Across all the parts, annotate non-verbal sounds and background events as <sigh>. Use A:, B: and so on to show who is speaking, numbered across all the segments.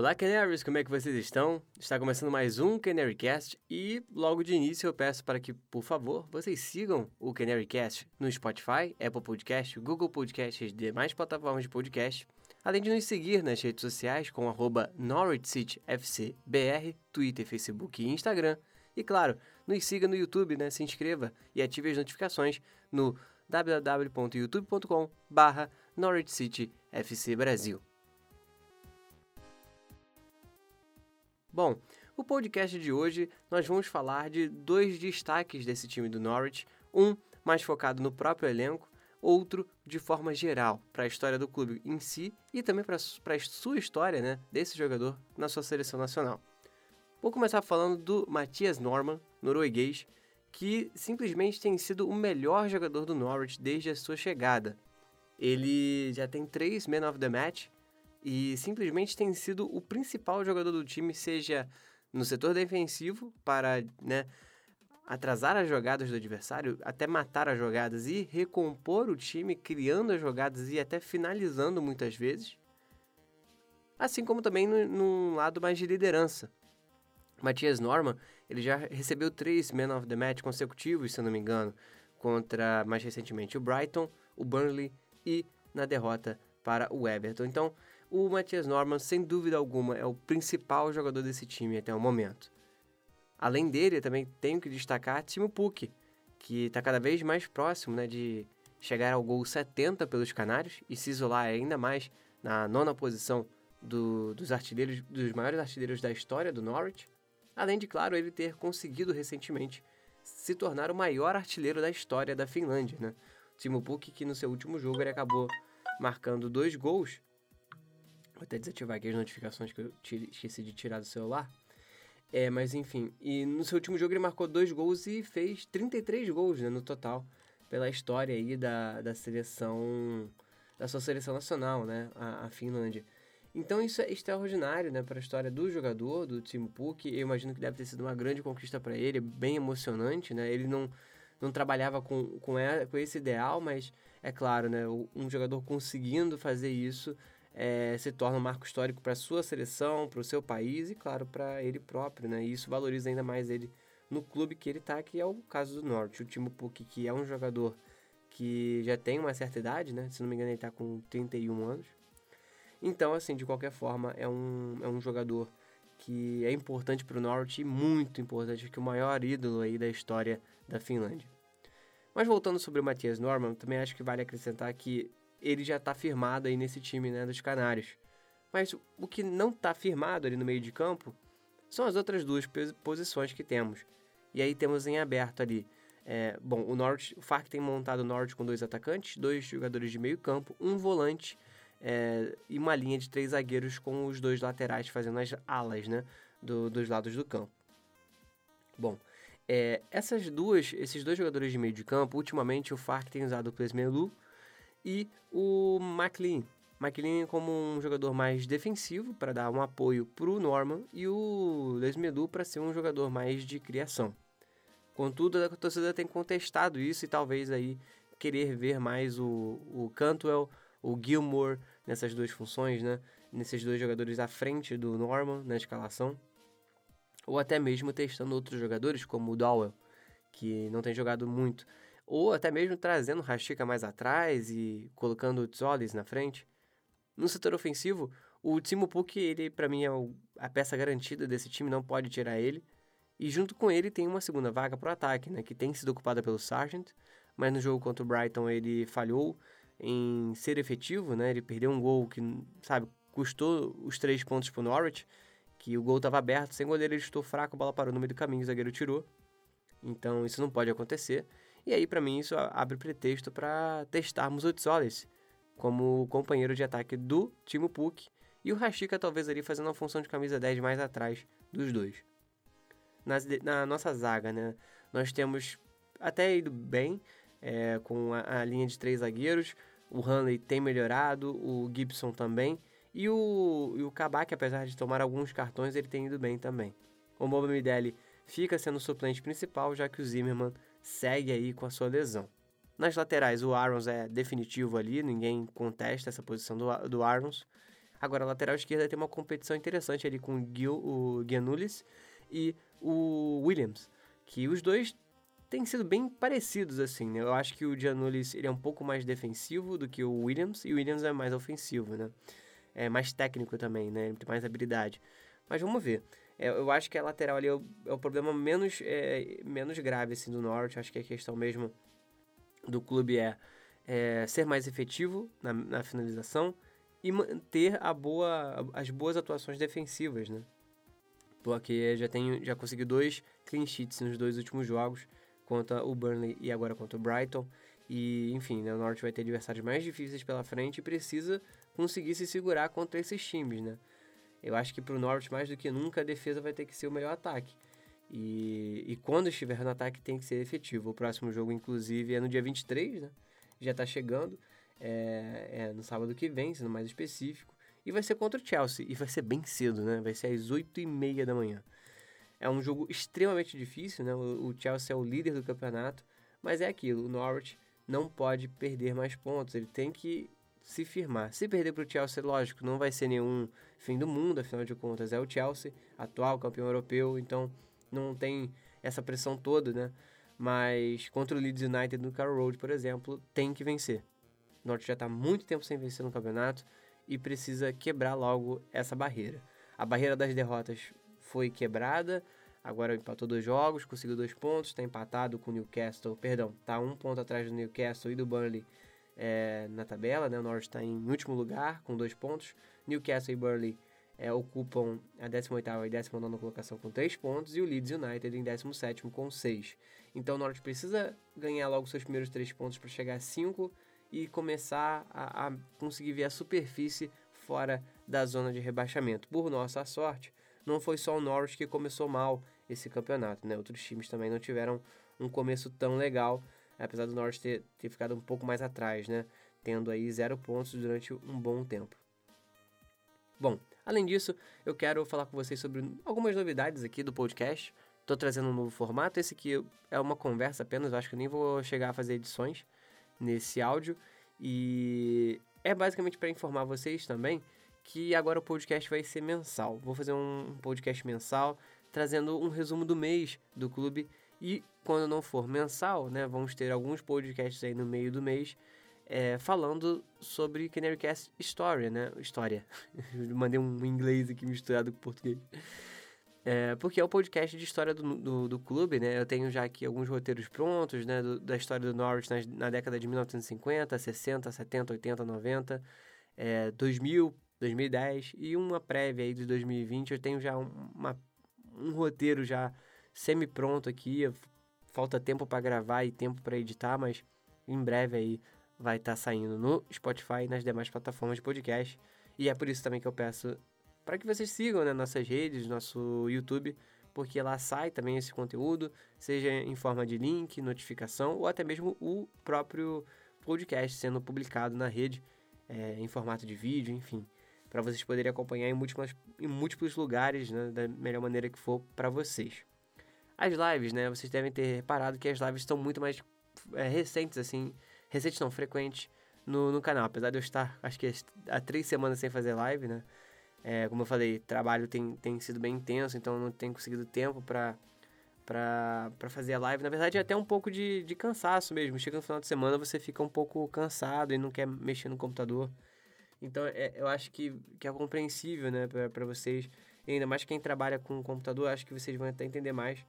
A: Olá, Canaries, como é que vocês estão? Está começando mais um Canarycast e logo de início eu peço para que, por favor, vocês sigam o Canarycast no Spotify, Apple Podcast, Google Podcast e demais plataformas de podcast, além de nos seguir nas redes sociais com arroba NorwichCityFCBR, Twitter, Facebook e Instagram. E claro, nos siga no YouTube, né? se inscreva e ative as notificações no www.youtube.com barra Brasil. Bom, o podcast de hoje nós vamos falar de dois destaques desse time do Norwich, um mais focado no próprio elenco, outro de forma geral, para a história do clube em si e também para a sua história, né, desse jogador na sua seleção nacional. Vou começar falando do Matias Norman, norueguês, que simplesmente tem sido o melhor jogador do Norwich desde a sua chegada. Ele já tem três Men of the Match, e simplesmente tem sido o principal jogador do time, seja no setor defensivo, para né, atrasar as jogadas do adversário, até matar as jogadas e recompor o time, criando as jogadas e até finalizando muitas vezes. Assim como também num lado mais de liderança. Matias Norman, ele já recebeu três Man of the Match consecutivos, se não me engano, contra mais recentemente o Brighton, o Burnley e na derrota para o Everton. Então, o Matias Norman, sem dúvida alguma, é o principal jogador desse time até o momento. Além dele, também tenho que destacar Timo Puk, que está cada vez mais próximo né, de chegar ao gol 70 pelos Canários e se isolar ainda mais na nona posição do, dos artilheiros, dos maiores artilheiros da história do Norwich. Além de, claro, ele ter conseguido recentemente se tornar o maior artilheiro da história da Finlândia. Né? Timo Puk, que no seu último jogo ele acabou marcando dois gols Vou até desativar aqui as notificações que eu esqueci de tirar do celular. É, mas enfim. E no seu último jogo ele marcou dois gols e fez 33 gols né, no total. Pela história aí da, da seleção. Da sua seleção nacional, né? A, a Finlândia. Então isso é extraordinário, né? Para a história do jogador, do Timo Puk. Eu imagino que deve ter sido uma grande conquista para ele, bem emocionante, né? Ele não, não trabalhava com, com, com esse ideal, mas é claro, né? Um jogador conseguindo fazer isso é, se torna um marco histórico para sua seleção, para o seu país e, claro, para ele próprio, né? E isso valoriza ainda mais ele no clube que ele está, que é o caso do Norte. O Timo Puk, que é um jogador que já tem uma certa idade, né? Se não me engano, ele está com 31 anos. Então, assim, de qualquer forma, é um, é um jogador que é importante para o Norte e muito importante, que o maior ídolo aí da história da Finlândia. Mas voltando sobre o Matias Norman, também acho que vale acrescentar que ele já está firmado aí nesse time né, dos Canários. Mas o que não está firmado ali no meio de campo são as outras duas posições que temos. E aí temos em aberto ali. É, bom, o Norte, o Farc tem montado o Norte com dois atacantes, dois jogadores de meio campo, um volante é, e uma linha de três zagueiros com os dois laterais fazendo as alas, né, do, dos lados do campo. Bom, é, essas duas, esses dois jogadores de meio de campo, ultimamente o Farc tem usado o Plesmelu e o McLean. McLean como um jogador mais defensivo para dar um apoio para o Norman e o Lesmedu para ser um jogador mais de criação. Contudo, a torcida tem contestado isso e talvez aí querer ver mais o, o Cantwell, o Gilmore nessas duas funções, né? Nesses dois jogadores à frente do Norman na escalação. Ou até mesmo testando outros jogadores como o Dowell, que não tem jogado muito ou até mesmo trazendo o Rastica mais atrás e colocando o Tsolis na frente. No setor ofensivo, o Timo Puk, ele para mim é a peça garantida desse time, não pode tirar ele. E junto com ele tem uma segunda vaga para o ataque, né, que tem sido ocupada pelo Sargent, mas no jogo contra o Brighton ele falhou em ser efetivo, né? Ele perdeu um gol que, sabe, custou os três pontos para o Norwich, que o gol estava aberto, sem goleiro ele estou fraco, a bola parou no meio do caminho, o zagueiro tirou. Então isso não pode acontecer. E aí, para mim, isso abre pretexto para testarmos o Tsolis como companheiro de ataque do Timo Puk e o Rashica talvez ali fazendo uma função de camisa 10 mais atrás dos dois. Nas, na nossa zaga, né, nós temos até ido bem é, com a, a, linha de três zagueiros. O Hanley tem melhorado, o Gibson também. E o, e o Kabak, apesar de tomar alguns cartões, ele tem ido bem também. O Moba Midelli fica sendo o suplente principal, já que o Zimmermann segue aí com a sua lesão. Nas laterais, o Arons é definitivo ali, ninguém contesta essa posição do, do Arons. Agora, a lateral esquerda tem uma competição interessante ali com o, Gil, o Giannulis e o Williams, que os dois têm sido bem parecidos, assim, né? Eu acho que o Giannulis ele é um pouco mais defensivo do que o Williams, e o Williams é mais ofensivo, né? É mais técnico também, né? Ele tem mais habilidade. Mas vamos ver. É, eu acho que a lateral ali é o, é o problema menos, é, menos grave, assim, do Norte. Acho que a questão mesmo do clube é, é ser mais efetivo na, na finalização e manter a boa, as boas atuações defensivas, né? Porque já, tenho, já consegui dois clean sheets nos dois últimos jogos contra o Burnley e agora contra o Brighton. E, enfim, né, o Norte vai ter adversários mais difíceis pela frente e precisa conseguir se segurar contra esses times, né? Eu acho que para o Norte, mais do que nunca, a defesa vai ter que ser o melhor ataque. E, e quando estiver no ataque, tem que ser efetivo. O próximo jogo, inclusive, é no dia 23, né? Já está chegando. É, é, no sábado que vem, sendo mais específico. E vai ser contra o Chelsea. E vai ser bem cedo, né? Vai ser às 8h30 da manhã. É um jogo extremamente difícil, né? O, o Chelsea é o líder do campeonato, mas é aquilo, o Norwich não pode perder mais pontos, ele tem que se firmar. Se perder para o Chelsea, lógico, não vai ser nenhum fim do mundo, afinal de contas é o Chelsea, atual campeão europeu, então não tem essa pressão toda, né? Mas contra o Leeds United no Carroll Road, por exemplo, tem que vencer. O Norte já está muito tempo sem vencer no campeonato e precisa quebrar logo essa barreira. A barreira das derrotas foi quebrada. Agora empatou dois jogos, conseguiu dois pontos, está empatado com o Newcastle, perdão, está um ponto atrás do Newcastle e do Burnley é, na tabela, né? O Norwich está em último lugar com dois pontos. Newcastle e Burnley é, ocupam a 18ª e 19ª colocação com três pontos e o Leeds United em 17º com seis. Então o Norwich precisa ganhar logo seus primeiros três pontos para chegar a cinco e começar a, a conseguir ver a superfície fora da zona de rebaixamento. Por nossa sorte, não foi só o Norwich que começou mal esse campeonato, né? Outros times também não tiveram um começo tão legal, apesar do Norwich ter, ter ficado um pouco mais atrás, né? Tendo aí zero pontos durante um bom tempo. Bom, além disso, eu quero falar com vocês sobre algumas novidades aqui do podcast. Estou trazendo um novo formato. Esse aqui é uma conversa apenas, eu acho que nem vou chegar a fazer edições nesse áudio. E é basicamente para informar vocês também que agora o podcast vai ser mensal. Vou fazer um podcast mensal trazendo um resumo do mês do clube e quando não for mensal, né, vamos ter alguns podcasts aí no meio do mês é, falando sobre Canarycast Story, né? História. <laughs> Mandei um inglês aqui misturado com português. É, porque é o podcast de história do, do, do, clube, né? Eu tenho já aqui alguns roteiros prontos, né? Do, da história do Norwich na, década de 1950, 60, 70, 80, 90, é, 2000, 2010 e uma prévia aí de 2020. Eu tenho já uma, um roteiro já semi-pronto aqui. Falta tempo para gravar e tempo para editar, mas em breve aí vai estar tá saindo no Spotify e nas demais plataformas de podcast. E é por isso também que eu peço para que vocês sigam né, nossas redes, nosso YouTube, porque lá sai também esse conteúdo, seja em forma de link, notificação ou até mesmo o próprio podcast sendo publicado na rede é, em formato de vídeo, enfim para vocês poderem acompanhar em múltiplos, em múltiplos lugares, né, da melhor maneira que for para vocês. As lives, né, vocês devem ter reparado que as lives estão muito mais é, recentes, assim, recentes não, frequentes no, no canal, apesar de eu estar, acho que há três semanas sem fazer live, né, é, como eu falei, trabalho tem, tem sido bem intenso, então não tenho conseguido tempo para para fazer a live. Na verdade, é até um pouco de, de cansaço mesmo. Chega no final de semana, você fica um pouco cansado e não quer mexer no computador. Então, é, eu acho que, que é compreensível, né, para vocês. E ainda mais quem trabalha com computador, acho que vocês vão até entender mais.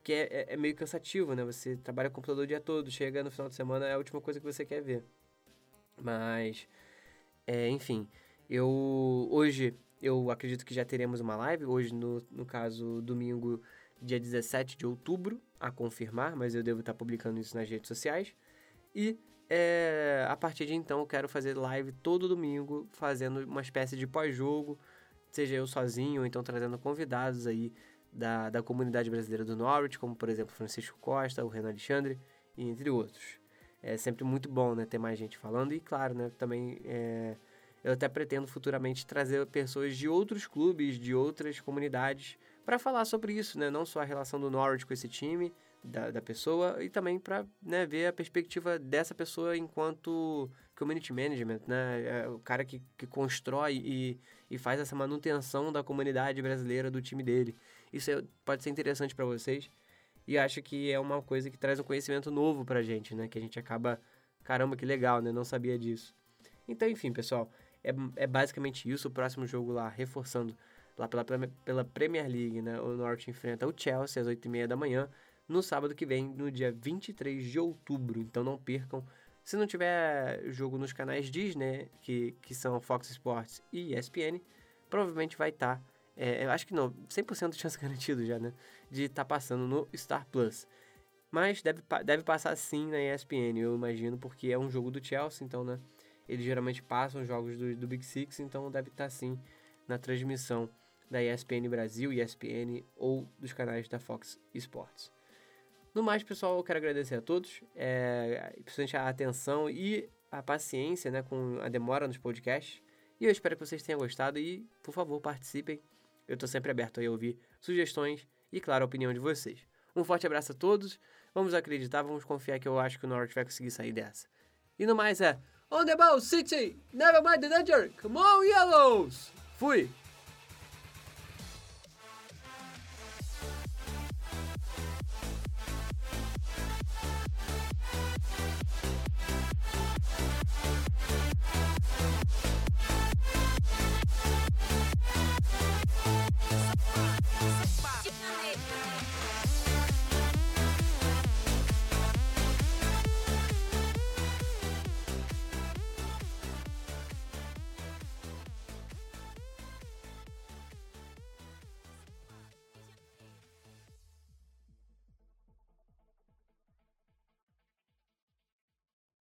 A: Porque é, é, é, meio cansativo, né? Você trabalha com computador o dia todo, chega no final de semana, é a última coisa que você quer ver. Mas, é, enfim, eu hoje eu acredito que já teremos uma live. Hoje, no, no caso, domingo, dia 17 de outubro, a confirmar, mas eu devo estar publicando isso nas redes sociais. E é, a partir de então eu quero fazer live todo domingo, fazendo uma espécie de pós-jogo, seja eu sozinho ou então trazendo convidados aí da, da comunidade brasileira do Norwich, como por exemplo Francisco Costa, o Renan Alexandre, entre outros. É sempre muito bom né, ter mais gente falando e claro, né, também é, eu até pretendo futuramente trazer pessoas de outros clubes, de outras comunidades, para falar sobre isso, né, não só a relação do Norwich com esse time, da, da pessoa e também para né, ver a perspectiva dessa pessoa enquanto community management, né? É o cara que, que constrói e, e faz essa manutenção da comunidade brasileira do time dele. Isso é, pode ser interessante para vocês. E acho que é uma coisa que traz um conhecimento novo pra gente, né? Que a gente acaba, caramba, que legal, né? Não sabia disso. Então, enfim, pessoal, é, é basicamente isso. O próximo jogo lá, reforçando, lá pela, pela Premier League, né? O Norte enfrenta o Chelsea às 8h30 da manhã, no sábado que vem, no dia 23 de outubro. Então não percam. Se não tiver jogo nos canais Disney, que, que são Fox Sports e ESPN, provavelmente vai estar. Tá, é, acho que não, 100% de chance <laughs> garantido já, né? De estar tá passando no Star Plus. Mas deve, deve passar sim na ESPN, eu imagino, porque é um jogo do Chelsea, então, né? Eles geralmente passam jogos do, do Big Six, então deve estar tá sim na transmissão da ESPN Brasil, ESPN ou dos canais da Fox Sports. No mais, pessoal, eu quero agradecer a todos, é, principalmente a atenção e a paciência né, com a demora nos podcasts. E eu espero que vocês tenham gostado e, por favor, participem. Eu estou sempre aberto a ouvir sugestões e, claro, a opinião de vocês. Um forte abraço a todos. Vamos acreditar, vamos confiar que eu acho que o Norwich vai conseguir sair dessa. E no mais é On the ball, City! Never mind the danger! Come on, Yellows! Fui!